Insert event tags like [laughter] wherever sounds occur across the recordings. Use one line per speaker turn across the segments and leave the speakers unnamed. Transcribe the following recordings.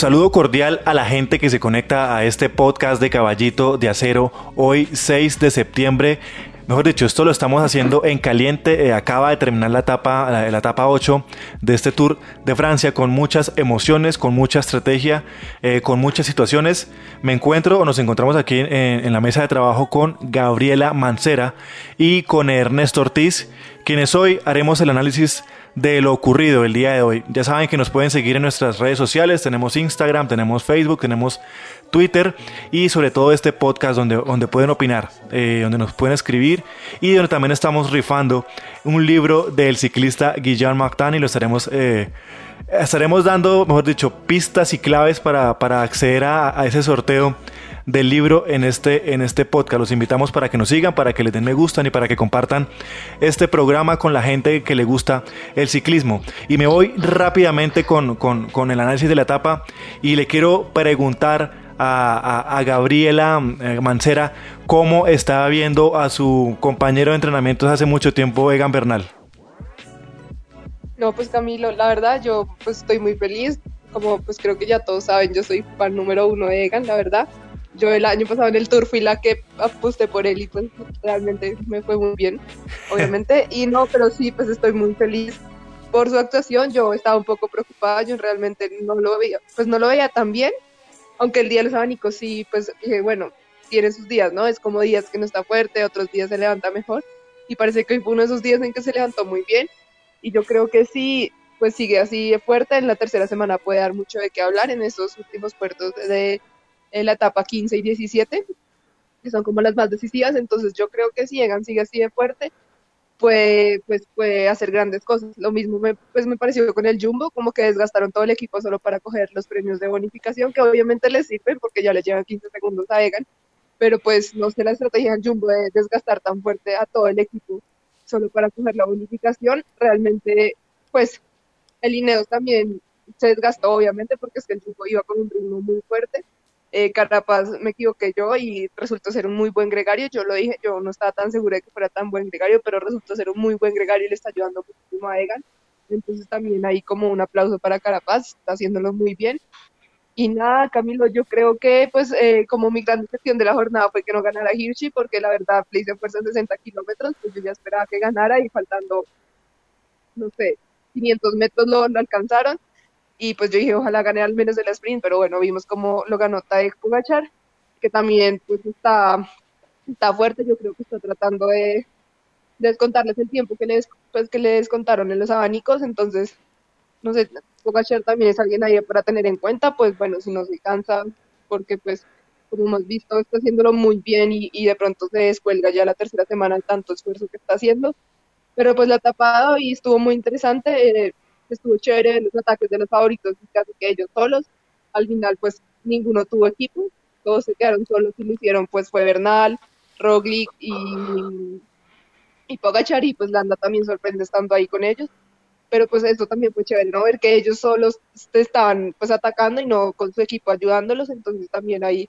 Saludo cordial a la gente que se conecta a este podcast de Caballito de Acero hoy 6 de septiembre. Mejor dicho, esto lo estamos haciendo en caliente. Eh, acaba de terminar la etapa, la, etapa 8 de este Tour de Francia con muchas emociones, con mucha estrategia, eh, con muchas situaciones. Me encuentro o nos encontramos aquí en, la mesa de trabajo con Gabriela Mancera y con Ernesto Ortiz, quienes hoy haremos el análisis de lo ocurrido el día de hoy. Ya saben que nos pueden seguir en nuestras redes sociales, tenemos Instagram, tenemos Facebook, tenemos Twitter y sobre todo este podcast donde, donde pueden opinar, eh, donde nos pueden escribir y donde también estamos rifando un libro del ciclista Guillermo Martin y lo estaremos... Eh, estaremos dando, mejor dicho, pistas y claves para, acceder a, a ese sorteo del libro en este, en este podcast. Los invitamos para que nos sigan, para que le den me gustan y para que compartan este programa con la gente que le gusta el ciclismo. Y me voy rápidamente con, el análisis de la etapa y le quiero preguntar a, Gabriela eh, Mancera cómo estaba viendo a su compañero de entrenamientos hace mucho tiempo, Egan Bernal.
No, pues Camilo, la verdad yo pues estoy muy feliz. Como pues creo que ya todos saben, yo soy fan número uno de Egan, la verdad yo el año pasado en el tour fui la que aposté por él y pues realmente me fue muy bien, obviamente. [laughs] Y no, pero sí, pues estoy muy feliz por su actuación. Yo estaba un poco preocupada, yo realmente no lo veía, pues no lo veía tan bien, aunque el día de los abanicos sí, pues dije, bueno, tiene sus días, ¿no? Es como días que no está fuerte, otros días se levanta mejor. Y parece que hoy fue uno de esos días en que se levantó muy bien. Y yo creo que sí, pues sigue así fuerte. En la tercera semana puede dar mucho de qué hablar en esos últimos puertos de en la etapa 15 y 17, que son como las más decisivas, entonces yo creo que si Egan sigue así de fuerte, puede, pues puede hacer grandes cosas. Lo mismo me, pues me pareció con el Jumbo, como que desgastaron todo el equipo solo para coger los premios de bonificación, que obviamente les sirven porque ya le llevan 15 segundos a Egan, pero pues no sé la estrategia del Jumbo de desgastar tan fuerte a todo el equipo solo para coger la bonificación. Realmente, pues el Ineos también se desgastó, obviamente, porque es que el Jumbo iba con un ritmo muy fuerte eh, Carapaz me equivoqué yo y resultó ser un muy buen gregario. Yo lo dije, yo no estaba tan segura de que fuera tan buen gregario, pero resultó ser un muy buen gregario y le está ayudando muchísimo a Egan. Entonces también ahí como un aplauso para Carapaz, está haciéndolo muy bien. Y nada, Camilo, yo creo que pues eh, como mi gran decepción de la jornada fue que no ganara Hirschi, porque la verdad le hice fuerza en 60 kilómetros, pues yo ya esperaba que ganara y faltando, no sé, 500 metros lo alcanzaron y pues yo dije, ojalá gane al menos el sprint, pero bueno, vimos cómo lo ganó Tadej que también pues está, está fuerte, yo creo que está tratando de, descontarles el tiempo que les, pues, que le descontaron en los abanicos, entonces, no sé, Pugachar también es alguien ahí para tener en cuenta, pues bueno, si no se cansa, porque pues como hemos visto, está haciéndolo muy bien y, y de pronto se descuelga ya la tercera semana el tanto esfuerzo que está haciendo, pero pues la ha tapado y estuvo muy interesante. Eh, estuvo chévere los ataques de los favoritos, casi que ellos solos. Al final, pues ninguno tuvo equipo, todos se quedaron solos y lo hicieron, pues fue Bernal, Roglic y, y Pogachar, y pues Landa también sorprende estando ahí con ellos. Pero pues eso también fue chévere, ¿no? Ver que ellos solos estaban pues atacando y no con su equipo ayudándolos, entonces también ahí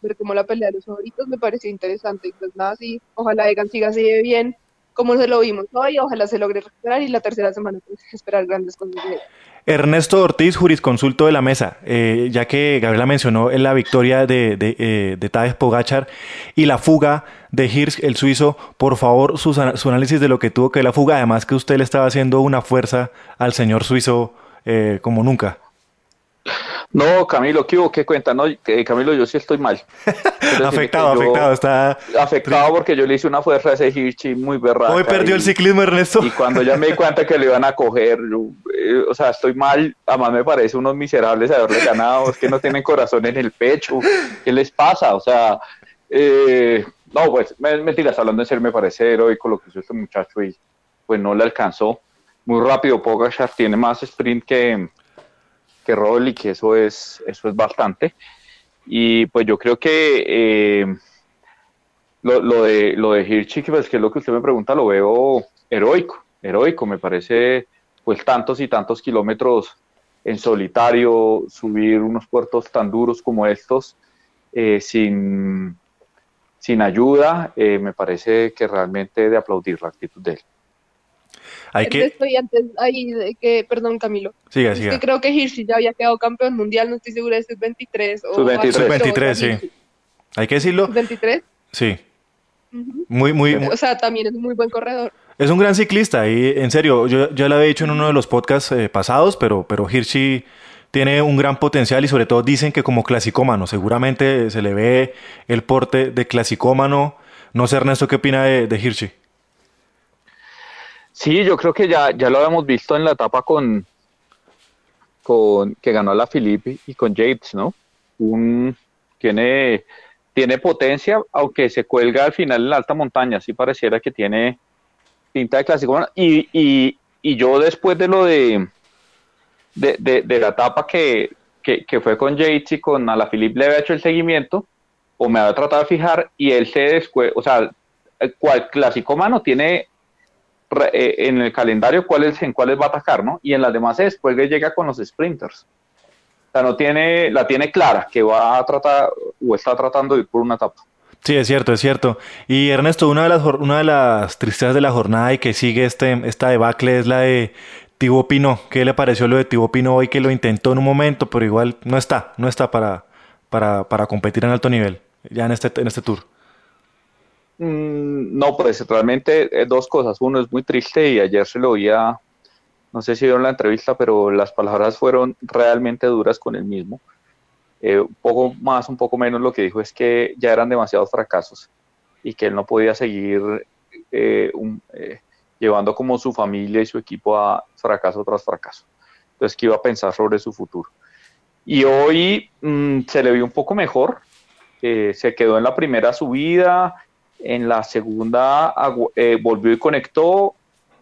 ver cómo la pelea de los favoritos me pareció interesante y pues nada, sí, ojalá Egan siga así de bien como se lo vimos hoy, ojalá se logre recuperar y la tercera semana pues, esperar grandes cosas
Ernesto Ortiz, jurisconsulto de la mesa, eh, ya que Gabriela mencionó en la victoria de, de, eh, de Tadej Pogachar y la fuga de Hirsch, el suizo, por favor, su, su, análisis de lo que tuvo que la fuga, además que usted le estaba haciendo una fuerza al señor suizo eh, como nunca.
No, Camilo, ¿qué hubo? ¿Qué cuenta? No, Camilo, yo sí estoy mal. [laughs]
afectado, afectado, está...
Afectado porque yo le hice una fuerza a ese Hirschi muy berraca.
Hoy perdió el ciclismo, Ernesto.
Y cuando ya me di cuenta que lo iban a coger, eh, o sea, estoy mal, además me parece unos miserables haberle ganado, es que no tienen corazón en el pecho, ¿qué les pasa? O sea, eh, no, pues, mentiras, hablando en serio, me parece heroico lo que hizo este muchacho y pues no le alcanzó. Muy rápido, Pogachar tiene más sprint que que y que eso es, eso es bastante. Y pues yo creo que eh, lo, de, lo de pues que es lo que usted me pregunta, lo veo heroico, heroico, me parece pues tantos y tantos kilómetros en solitario, subir unos puertos tan duros como estos, eh, sin, sin ayuda, eh, me parece que realmente de aplaudir la actitud de él.
Hay que...
Estoy antes ahí de que, perdón Camilo.
Siga,
Es
siga.
que creo que Hirschi ya había quedado campeón mundial, no estoy segura de si es 23 o...
Sub-23.
Sub-23, sí. Hay que decirlo.
23.
Sí. Muy, muy, muy-
O sea, también es muy buen corredor.
Es un gran ciclista y en serio, yo ya lo había dicho en uno de los podcasts eh, pasados, pero, pero Hirschi tiene un gran potencial y sobre todo dicen que como clasicómano, seguramente se le ve el porte de clasicómano. No sé, Ernesto, ¿qué opina de, de Hirschi?
Sí, yo creo que ya, ya lo habíamos visto en la etapa con, con que ganó la Philippe y con Yates, ¿no? Un, tiene, tiene potencia, aunque se cuelga al final en la alta montaña, sí pareciera que tiene pinta de clásico. Y, y, y yo después de lo de, de, de, de la etapa que, que, que fue con Yates y con Alaphilippe le había hecho el seguimiento, o me había tratado de fijar, y él se descue, o sea, cual clásico mano tiene en el calendario cuáles en cuáles va a atacar, ¿no? Y en las demás después le llega con los sprinters. O sea, no tiene, la tiene clara que va a tratar o está tratando de ir por una etapa.
Sí, es cierto, es cierto. Y Ernesto, una de las, una de las tristezas de la jornada y que sigue este, esta debacle es la de Thibaut Pinot. ¿Qué le pareció lo de Thibaut Pinot hoy que lo intentó en un momento, pero igual no está, no está para, para, para competir en alto nivel, ya en este, en este tour?
Mm, no, pues realmente eh, dos cosas. Uno es muy triste y ayer se lo oía, no sé si vieron la entrevista, pero las palabras fueron realmente duras con él mismo. Eh, un poco más, un poco menos, lo que dijo es que ya eran demasiados fracasos y que él no podía seguir eh, eh, llevando como su familia y su equipo a fracaso tras fracaso. Entonces que iba a pensar sobre su futuro. Y hoy mm, se le vio un poco mejor, eh, se quedó en la primera subida, en la segunda eh, volvió y conectó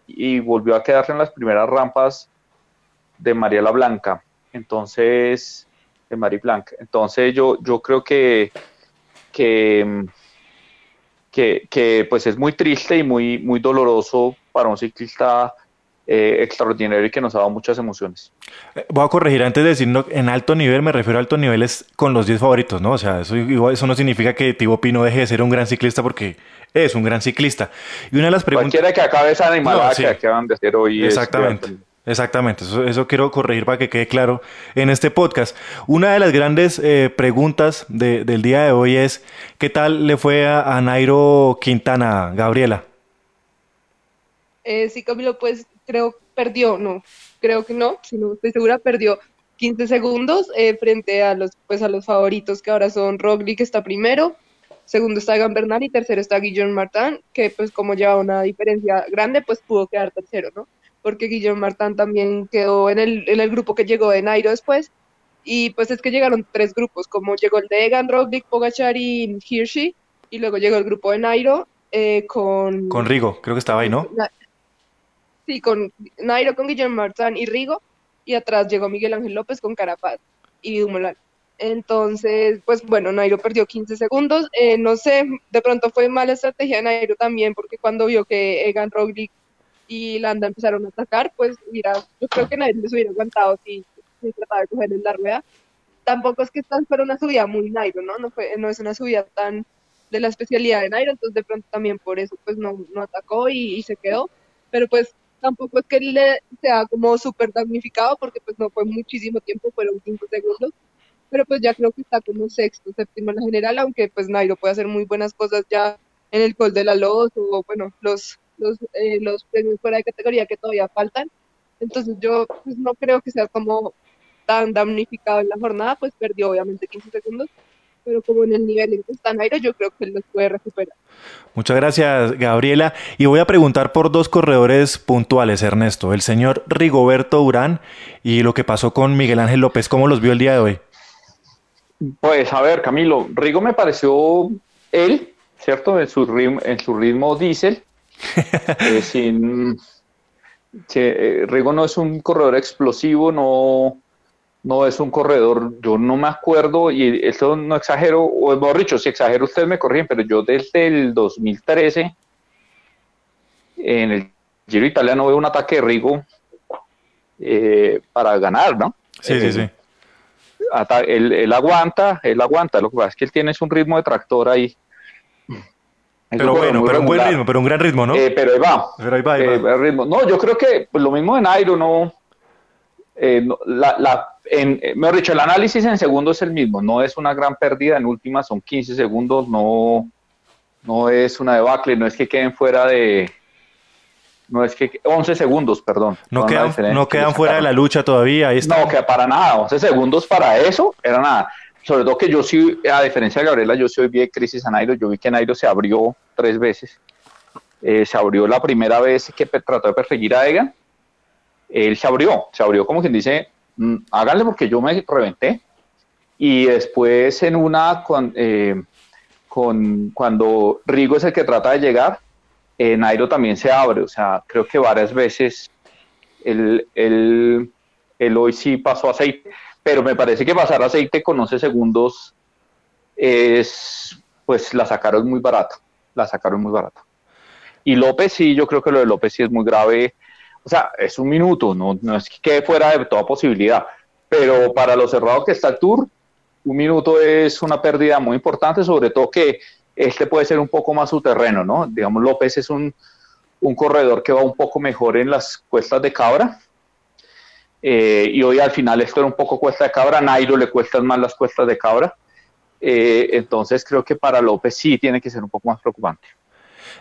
y volvió a quedarse en las primeras rampas de Mariela Blanca. Entonces, de Mari Blanca. Entonces yo, yo creo que, que, mm, que, que, pues es muy triste y muy, muy doloroso para un ciclista eh, extraordinario y que nos ha dado muchas emociones.
Eh, Voy a corregir antes de decir no, en alto nivel, me refiero a alto nivel es con los 10 favoritos, ¿no? O sea, eso, igual- eso no significa que Thibaut Pinot deje de ser un gran ciclista porque es un gran ciclista. Y una de las preguntas...
Cualquiera que acabe esa animalada
No, sí.
que acaban de hacer hoy. es-
Exactamente. Exactamente, eso, eso quiero corregir para que quede claro en este podcast. Una de las grandes eh, preguntas de- del día de hoy es, ¿qué tal le fue a, a Nairo Quintana, Gabriela?
Eh, sí, Camilo, pues creo perdió, no, creo que no, si no estoy segura, perdió 15 segundos eh, frente a los, pues, a los favoritos que ahora son Roglic, que está primero, segundo está Egan Bernal y tercero está Guillaume Martin, que pues como lleva una diferencia grande, pues pudo quedar tercero, ¿no? Porque Guillaume Martin también quedó en el, en el grupo que llegó de Nairo después, y pues es que llegaron tres grupos, como llegó el de Egan, Roglic, Pogachar y Hirschi, y luego llegó el grupo de Nairo eh, con...
Con Rigo, creo que estaba ahí, ¿no?
Sí, con Nairo, con Guillermo Martán y Rigo, y atrás llegó Miguel Ángel López con Carapaz y Dumoulin. Entonces, pues bueno, Nairo perdió 15 segundos. Eh, no sé, de pronto fue mala estrategia de Nairo también, porque cuando vio que Egan Roglic y Landa empezaron a atacar, pues mira, yo creo que Nairo les hubiera aguantado si, si trataba de coger en la rueda. Tampoco es que esta fuera una subida muy Nairo, ¿no? No, fue, no es una subida tan de la especialidad de Nairo, entonces de pronto también por eso pues no, no atacó y, y se quedó. Pero pues tampoco es que le sea como súper damnificado porque pues no fue muchísimo tiempo, fueron 5 segundos, pero pues ya creo que está como sexto, séptimo en la general, aunque pues Nairo puede hacer muy buenas cosas ya en el Col de la Loz o bueno, los, los, eh, los premios fuera de categoría que todavía faltan. Entonces yo pues no creo que sea como tan damnificado en la jornada, pues perdió obviamente 15 segundos, pero como en el nivel en que está Nairo, yo creo que él los puede recuperar.
Muchas gracias, Gabriela. Y voy a preguntar por dos corredores puntuales, Ernesto. El señor Rigoberto Urán y lo que pasó con Miguel Ángel López. ¿Cómo los vio el día de hoy?
Pues a ver, Camilo, Rigo me pareció él, ¿cierto? En su ritmo, en su ritmo diésel, [laughs] eh, sin, eh, Rigo no es un corredor explosivo, no, no es un corredor, yo no me acuerdo, y esto no exagero, o mejor dicho, si exagero ustedes me corrigen, pero yo desde el 2013, en el Giro Italiano veo un ataque de Rigo eh, para ganar, ¿no?
Sí,
Eh,
sí, sí.
él, él aguanta, él aguanta, lo que pasa es que él tiene un ritmo de tractor ahí.
pero bueno, pero un buen ritmo, pero un gran ritmo, ¿no?
Eh, pero ahí va.
Pero ahí va, ahí va.
Eh, ritmo. No, yo creo que pues, lo mismo de Nairo, no. Eh, la, la, en, eh, mejor dicho, el análisis en segundos es el mismo, no es una gran pérdida, en últimas son 15 segundos, no, no es una debacle, no es que queden fuera de, no es que 11 segundos, perdón.
No quedan, no quedan fuera de la lucha todavía. Ahí está.
No, que para nada, 11 segundos para eso era nada. Sobre todo que yo sí, a diferencia de Gabriela, yo sí vi crisis a Nairo, yo vi que Nairo se abrió tres veces. Eh, se abrió la primera vez que trató de perseguir a Egan. Él se abrió, se abrió como quien dice, mm, háganle porque yo me reventé. Y después en una, con, eh, con, cuando Rigo es el que trata de llegar, eh, Nairo también se abre, o sea, creo que varias veces él, él, él, hoy sí pasó aceite, pero me parece que pasar aceite con 11 segundos es, pues la sacaron muy barata, la sacaron muy barata. Y López sí, yo creo que lo de López sí es muy grave, o sea, es un minuto, no, no es que quede fuera de toda posibilidad, pero para lo cerrado que está el Tour, un minuto es una pérdida muy importante, sobre todo que este puede ser un poco más su terreno, ¿no? Digamos, López es un, un corredor que va un poco mejor en las cuestas de cabra. Eh, y hoy al final esto era un poco cuesta de cabra, Nairo le cuestan más las cuestas de cabra. Eh, entonces creo que para López sí tiene que ser un poco más preocupante.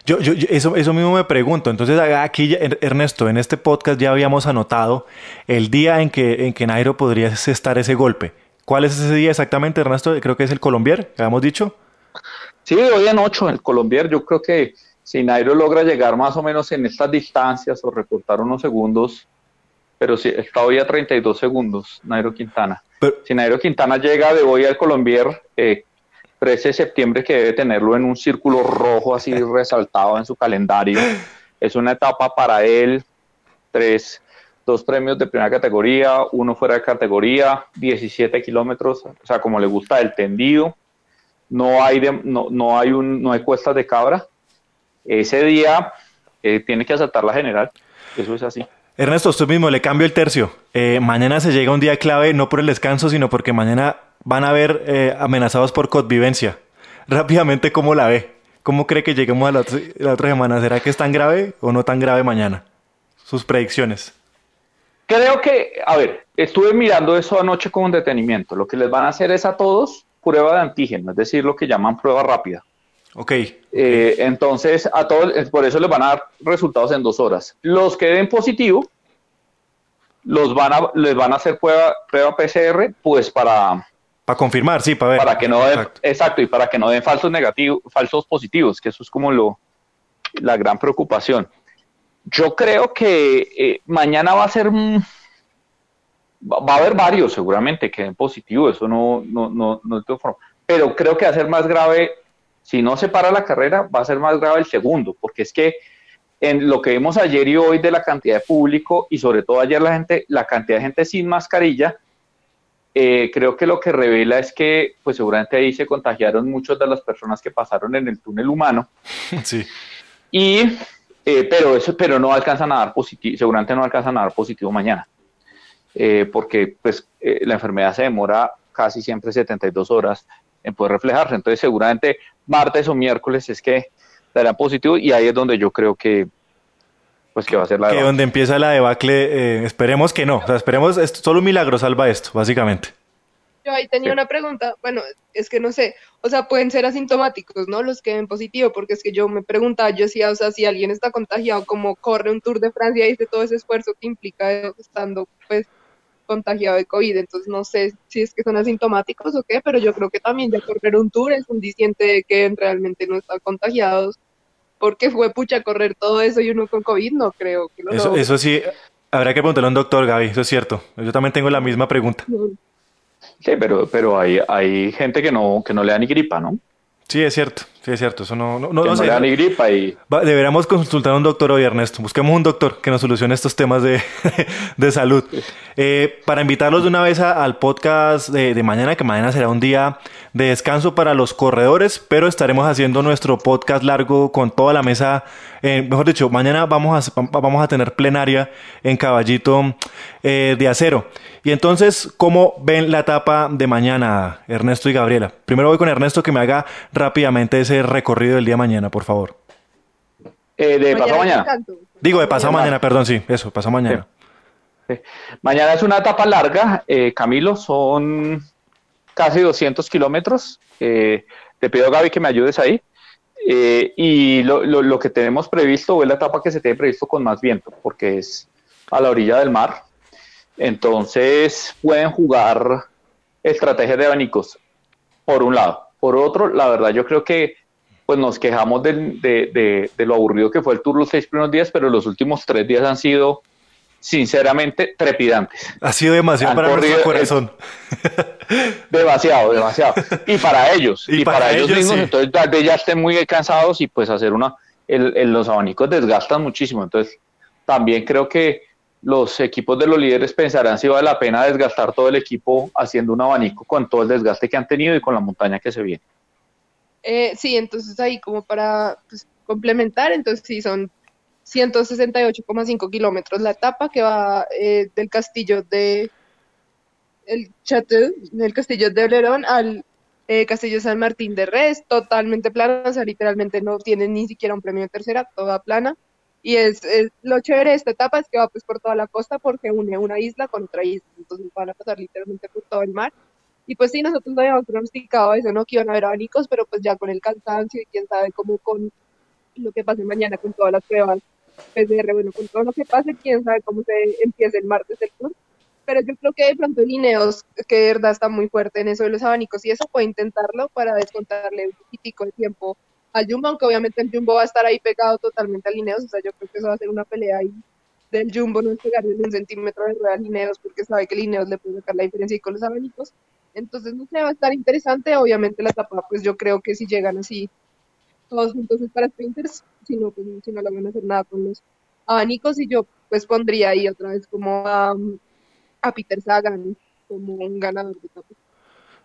Yo, yo, eso, eso mismo me pregunto. Entonces, aquí, Ernesto, en este podcast ya habíamos anotado el día en que, en que Nairo podría estar ese golpe. ¿Cuál es ese día exactamente, Ernesto? Creo que es el Colombier, que habíamos dicho.
Sí, hoy en 8 el Colombier, yo creo que si Nairo logra llegar más o menos en estas distancias o recortar unos segundos, pero si está hoy a 32 segundos, Nairo Quintana. Pero, si Nairo Quintana llega de hoy al Colombier, eh, 13 de septiembre que debe tenerlo en un círculo rojo así [laughs] resaltado en su calendario, es una etapa para él, tres, dos premios de primera categoría, uno fuera de categoría, 17 kilómetros, o sea, como le gusta el tendido, no hay, de, no, no, hay un, no hay cuestas de cabra. Ese día eh, tiene que asaltar la general. Eso es así.
Ernesto, usted mismo le cambio el tercio. Eh, mañana se llega un día clave, no por el descanso, sino porque mañana van a ver eh, amenazados por convivencia. [laughs] Rápidamente, ¿cómo la ve? ¿Cómo cree que lleguemos a la, la otra semana? ¿Será que es tan grave o no tan grave mañana? Sus predicciones.
Creo que, a ver, estuve mirando eso anoche con detenimiento. Lo que les van a hacer es a todos prueba de antígeno, es decir, lo que llaman prueba rápida.
Ok.
Eh, entonces, a todos, por eso les van a dar resultados en dos horas. Los que den positivo, los van a, les van a hacer prueba, prueba PCR, pues para...
Para confirmar, sí, para ver.
Para que no den, exacto. exacto. y para que no den falsos negativos, falsos positivos, que eso es como lo, la gran preocupación. Yo creo que eh, mañana va a ser va a haber varios seguramente que den positivo, eso no, no, no, no te forma. Pero creo que va a ser más grave, si no se para la carrera, va a ser más grave el segundo, porque es que en lo que vimos ayer y hoy de la cantidad de público y sobre todo ayer la gente, la cantidad de gente sin mascarilla, eh, creo que lo que revela es que pues seguramente ahí se contagiaron muchas de las personas que pasaron en el túnel humano. [laughs]
Sí.
Y, eh, pero eso, pero no alcanzan a dar positivo, seguramente no alcanzan a dar positivo mañana eh, porque pues eh, la enfermedad se demora casi siempre 72 horas en poder reflejarse. Entonces seguramente martes o miércoles es que darán positivo y ahí es donde yo creo que pues que va a ser la
que donde empieza la debacle, eh, esperemos que no, o sea, esperemos, solo un milagro salva esto, básicamente.
Yo ahí tenía sí. una pregunta, bueno, es que no sé, o sea, pueden ser asintomáticos, ¿no? Los que ven positivo, porque es que yo me preguntaba, yo decía, o sea, si alguien está contagiado, como corre un Tour de Francia y dice todo ese esfuerzo que implica estando, pues, contagiado de COVID, entonces no sé si es que son asintomáticos o qué, pero yo creo que también ya correr un tour es un diciente de que realmente no están contagiados, porque fue pucha correr todo eso y uno con COVID, no creo que lo
Eso, eso sí, habrá que preguntarle a un doctor, Gaby, eso es cierto. Yo también tengo la misma pregunta.
Sí, pero, pero hay, hay gente que no, que no le da ni gripa, ¿no?
Sí, es cierto, sí, es cierto. Eso no, no, no,
no,
sé.
da ni gripa y...
Va, deberíamos consultar a un doctor hoy, Ernesto. Busquemos un doctor que nos solucione estos temas de, [laughs] de salud. Eh, para invitarlos de una vez a, al podcast de, de, mañana, que mañana será un día de descanso para los corredores, pero estaremos haciendo nuestro podcast largo con toda la mesa. Eh, mejor dicho, mañana vamos a, vamos a tener plenaria en Caballito eh, de Acero. Y entonces, ¿cómo ven la etapa de mañana, Ernesto y Gabriela? Primero voy con Ernesto que me haga rápidamente ese ese recorrido del día de mañana, por favor?
Eh, de pasado mañana.
Digo, de pasado mañana, perdón, sí, eso, pasado mañana.
Mañana es una etapa larga, eh, Camilo, son casi 200 kilómetros. Eh, te pido, Gaby, que me ayudes ahí. Eh, y lo, lo, que tenemos previsto es la etapa que se tiene previsto con más viento, porque es a la orilla del mar. Entonces pueden jugar estrategias de abanicos, por un lado. Por otro, la verdad, yo creo que pues nos quejamos de, de, de, lo aburrido que fue el tour los seis primeros días, pero los últimos tres días han sido sinceramente trepidantes.
Ha sido demasiado para nuestro corazón. [laughs]
demasiado, demasiado. Y para ellos, y, para, ellos, mismos, entonces tal vez ya estén muy cansados y pues hacer una, el, los abanicos desgastan muchísimo. Entonces, también creo que los equipos de los líderes pensarán si vale la pena desgastar todo el equipo haciendo un abanico con todo el desgaste que han tenido y con la montaña que se viene.
Eh, sí, entonces ahí como para pues, complementar, entonces sí son 168,5 kilómetros la etapa que va eh, del castillo de el Chateau, del castillo de Olerón al eh, castillo San Martín de Res, totalmente plana, o sea, literalmente no tiene ni siquiera un premio tercera, toda plana. Y es, lo chévere de esta etapa es que va pues por toda la costa porque une una isla con otra isla, entonces van a pasar literalmente por todo el mar. Y pues sí, nosotros no habíamos pronosticado eso, ¿no? Que iban a haber abanicos, pero pues ya con el cansancio y quién sabe cómo con lo que pase mañana con todas las pruebas PCR, bueno, con todo lo que pase, quién sabe cómo se empieza el martes el tour. Pero yo creo que de pronto Lineos, que de verdad está muy fuerte en eso de los abanicos, y eso puede intentarlo para descontarle un poquitico de tiempo al Jumbo, aunque obviamente el Jumbo va a estar ahí pegado totalmente a Lineos, o sea, yo creo que eso va a ser una pelea ahí del Jumbo, no es pegarle un centímetro de rueda a Lineos, porque sabe que Lineos le puede sacar la diferencia y con los abanicos. Entonces, no sé, va a estar interesante. Obviamente, la etapa, pues yo creo que si llegan así todos juntos es para sprinters, si no, pues si no van a hacer nada con los abanicos y yo pues pondría ahí otra vez como a, a Peter Sagan como un ganador de etapa.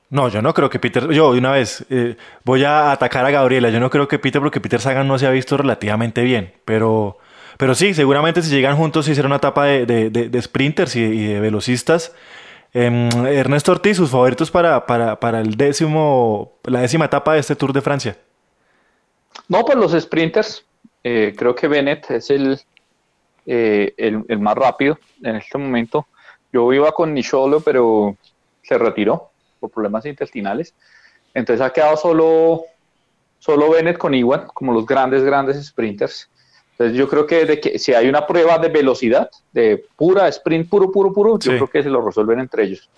No, yo no creo que Peter, yo de una vez eh, voy a atacar a Gabriela, yo no creo que Peter, porque Peter Sagan no se ha visto relativamente bien, pero, pero sí, seguramente si llegan juntos y será una etapa de, de, de, sprinters y, y, de velocistas. Eh, Ernesto Ortiz, sus favoritos para, para, para el décimo, la décima etapa de este Tour de Francia.
No, pues los sprinters. Eh, creo que Bennett es el, eh, el, el, más rápido en este momento. Yo iba con Nisholo, pero se retiró por problemas intestinales. Entonces ha quedado solo, solo Bennett con Iwan, como los grandes, grandes sprinters. Entonces yo creo que, de que si hay una prueba de velocidad, de pura sprint, puro, puro, puro, yo creo que se lo resuelven entre ellos.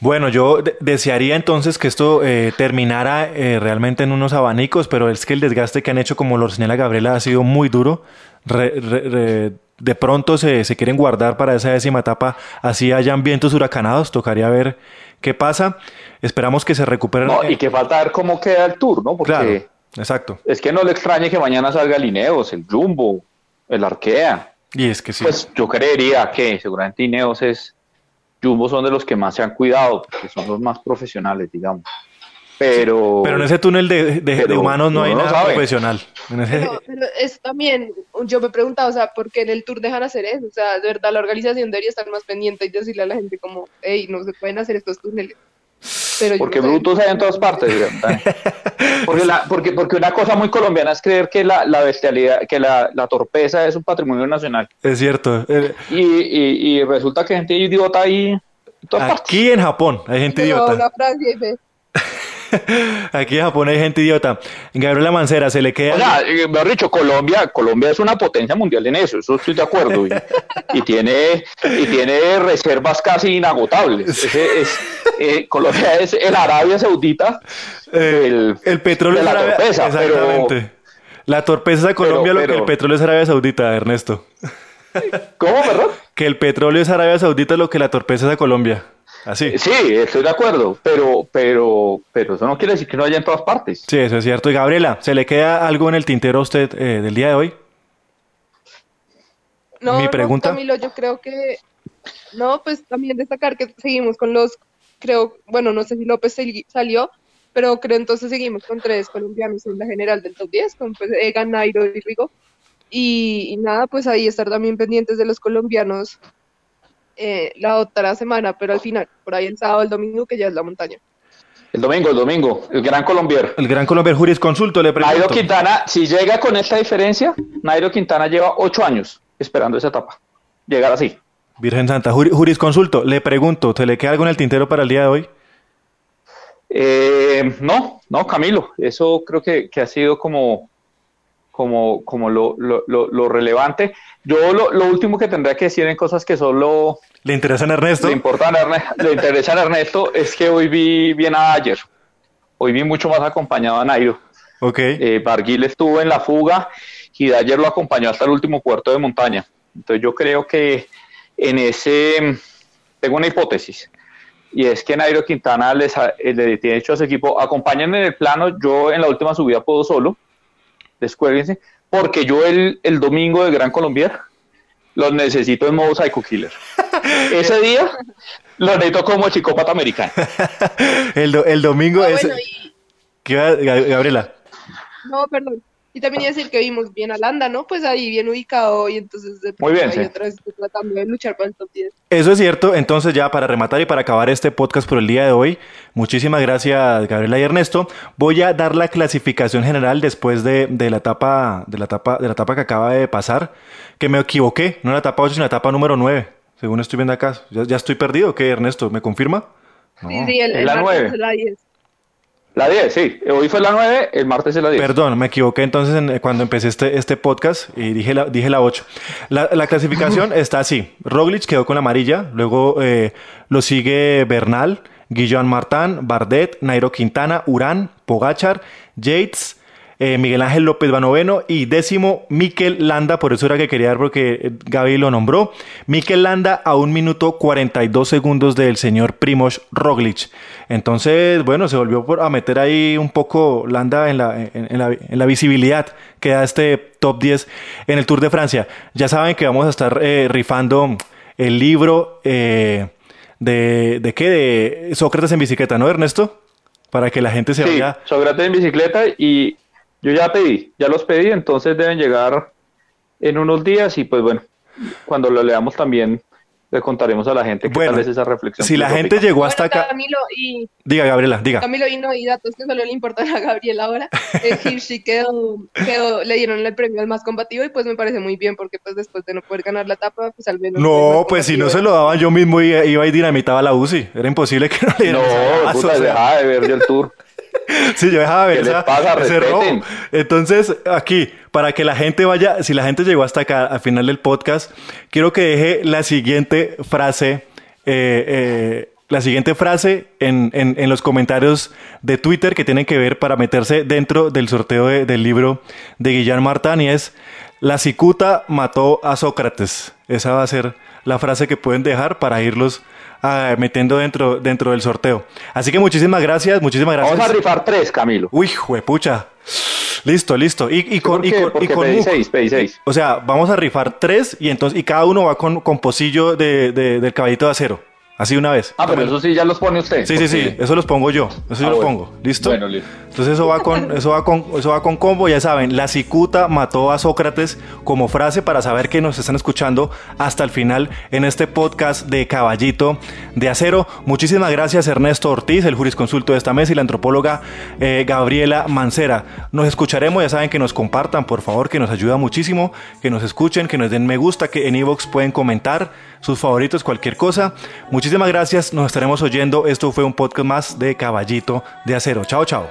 Bueno, yo desearía entonces que esto eh, terminara eh, realmente en unos abanicos, pero es que el desgaste que han hecho, como lo señala Gabriela, ha sido muy duro. de pronto se, se, quieren guardar para esa décima etapa, así hayan vientos huracanados, tocaría ver qué pasa. Esperamos que se recuperen.
No, y que falta ver cómo queda el tour, ¿no?
Porque claro, exacto.
Es que no le extrañe que mañana salga el Ineos, el Jumbo, el Arkea.
Y es que sí.
Pues yo creería que seguramente Ineos es Jumbo son de los que más se han cuidado, porque son los más profesionales, digamos. Pero,
pero en ese túnel de, de, humanos no, hay nada profesional.
Pero, es también, yo me he preguntado, o sea, ¿por qué en el tour dejan hacer eso? O sea, de verdad, la organización debería estar más pendiente y decirle a la gente como, hey, no se pueden hacer estos túneles.
Porque brutos hay en todas partes. [laughs] porque, la, porque, porque una cosa muy colombiana es creer que la, la bestialidad, que la, la, torpeza es un patrimonio nacional.
Es cierto.
Y, y, y resulta que hay gente idiota ahí. En
todas Aquí en Japón hay gente idiota. [laughs] Aquí en Japón hay gente idiota. Gabriela Mancera, se le queda.
O sea, eh, mejor dicho, Colombia, Colombia es una potencia mundial en eso, eso estoy de acuerdo. Y, tiene, y tiene reservas casi inagotables. [laughs] Es, eh, Colombia es el Arabia Saudita.
Eh, el, petróleo de la Arabia, torpeza. Exactamente. la torpeza de Colombia, lo que el petróleo es Arabia Saudita, Ernesto.
¿Cómo, perdón?
Que el petróleo es Arabia Saudita, lo que la torpeza es de Colombia. Así.
Sí, estoy de acuerdo, pero, pero, pero eso no quiere decir que no haya en todas partes.
Sí, eso es cierto. Y Gabriela, ¿se le queda algo en el tintero a usted eh, del día de hoy?
No, Mi pregunta. No, Camilo, yo creo que no, pues también destacar que seguimos con los, creo, bueno, no sé si López salió, pero creo entonces seguimos con tres colombianos en la general del top 10, con pues, Egan, Nairo y Rigo. Y, y, nada, pues ahí estar también pendientes de los colombianos eh, la otra semana, pero al final, por ahí el sábado, el domingo, que ya es la montaña.
El domingo, el domingo, el Gran Colombier.
El Gran Colombier Jurisconsulto, le pregunto.
Nairo Quintana, si llega con esta diferencia, Nairo Quintana lleva ocho años esperando esa etapa. Llegar así.
Virgen Santa, Jurisconsulto, le pregunto, ¿te le queda algo en el tintero para el día de hoy?
Eh, no, no, Camilo, eso creo que, que ha sido como, como, como lo, lo, lo, relevante. Yo lo, lo, último que tendría que decir en cosas que solo...
¿Le interesan a Ernesto?
Le, importan a Ernesto, le interesan a Ernesto es que hoy vi bien a ayer. Hoy vi mucho más acompañado a Nairo.
Ok.
Eh, Barguil estuvo en la fuga y de ayer lo acompañó hasta el último puerto de montaña. Entonces yo creo que en ese... Tengo una hipótesis y es que Nairo Quintana les le tiene hecho a su equipo, acompáñenme en el plano, yo en la última subida puedo solo, descuélguense, porque yo el, el domingo de Gran Colombier los necesito en modo Psycho Killer. [laughs] Ese día los necesito como chicópata americano. [laughs]
el, el domingo es... ¿Qué va, Gabriela?
No, perdón. Y también iba a decir que vimos bien a Landa, ¿no? Pues ahí bien ubicado y entonces de
Muy bien,
otra vez tratando de luchar para el top 10.
Eso es cierto. Entonces ya para rematar y para acabar este podcast por el día de hoy, muchísimas gracias Gabriela y Ernesto. Voy a dar la clasificación general después de, de la etapa de la etapa de la etapa que acaba de pasar, que me equivoqué, no en la etapa 8, sino en la etapa número 9, según estoy viendo acá. ¿Ya, ya estoy perdido qué, Ernesto? ¿Me confirma?
Sí, sí, el, el
la 9.
La 10.
La 10, sí. Hoy fue la 9, el martes es la 10.
Perdón, me equivoqué entonces en, cuando empecé este, este podcast y dije la, dije la 8. La, la clasificación [laughs] está así. Roglic quedó con la amarilla, luego eh, lo sigue Bernal, Guillaume Martin, Bardet, Nairo Quintana, Urán, Pogachar, Yates, eh, Miguel Ángel López Banoveno y décimo Mikel Landa, por eso era que quería dar porque Gaby lo nombró. Mikel Landa a un minuto 42 segundos del señor Primoz Roglic. Entonces, bueno, se volvió a meter ahí un poco Landa en la, en, la, en la, visibilidad que da este top 10 en el Tour de Francia. Ya saben que vamos a estar eh, rifando el libro eh, de, de qué, de Sócrates en bicicleta, ¿no, Ernesto? Para que la gente se
sí,
vaya.
Sócrates en bicicleta y yo ya pedí, ya los pedí, entonces deben llegar en unos días y pues bueno, cuando lo leamos también le contaremos a la gente qué
bueno,
tal es esa reflexión.
Si la gente llegó hasta
bueno,
acá...
Camilo y...
Diga, Gabriela, diga.
Camilo y no, y datos que solo le importan a Gabriela ahora. [laughs] Eh, Hirschi quedó, quedó, le dieron el premio al más combativo y pues me parece muy bien porque pues después de no poder ganar la etapa, pues al menos...
No, pues si no se lo daban yo mismo iba, iba y dinamitaba la UCI. Era imposible que no le dieran
No, puta,
o sea.
dejaba de ver yo el tour. [laughs]
Sí, yo dejaba ver
¿Qué les
esa-
pasa?
ese
Respeten.
robo. Entonces, aquí, para que la gente vaya, si la gente llegó hasta acá al final del podcast, quiero que deje la siguiente frase, eh, eh, la siguiente frase en, en- en los comentarios de Twitter que tienen que ver para meterse dentro del sorteo de- del libro de Guillermo Martán y es La cicuta mató a Sócrates. Esa va a ser la frase que pueden dejar para irlos ah, metiendo dentro, dentro del sorteo. Así que muchísimas gracias, muchísimas gracias.
Vamos a rifar tres, Camilo.
Uy, juepucha. Listo, listo. Y, y con,
¿Por
y con, y con
pedí seis, pedí seis.
O sea, vamos a rifar tres y entonces y cada uno va con, con pocillo de, de- del caballito de acero. Así una vez.
Ah, pero eso sí ya los pone usted.
Sí, sí, sí. Eso los pongo yo. Eso yo
Ah,
lo
bueno.
pongo. ¿Listo?
Bueno, listo.
Entonces eso va con, [laughs] eso va con, eso va con combo, ya saben, la cicuta mató a Sócrates como frase para saber que nos están escuchando hasta el final en este podcast de Caballito de Acero. Muchísimas gracias Ernesto Ortiz, el jurisconsulto de esta mesa y la antropóloga eh, Gabriela Mancera. Nos escucharemos, ya saben que nos compartan, por favor, que nos ayuda muchísimo, que nos escuchen, que nos den me gusta, que en iVoox pueden comentar sus favoritos, cualquier cosa. Muchísimas gracias, nos estaremos oyendo. Esto fue un podcast más de Caballito de Acero. Chao, chao.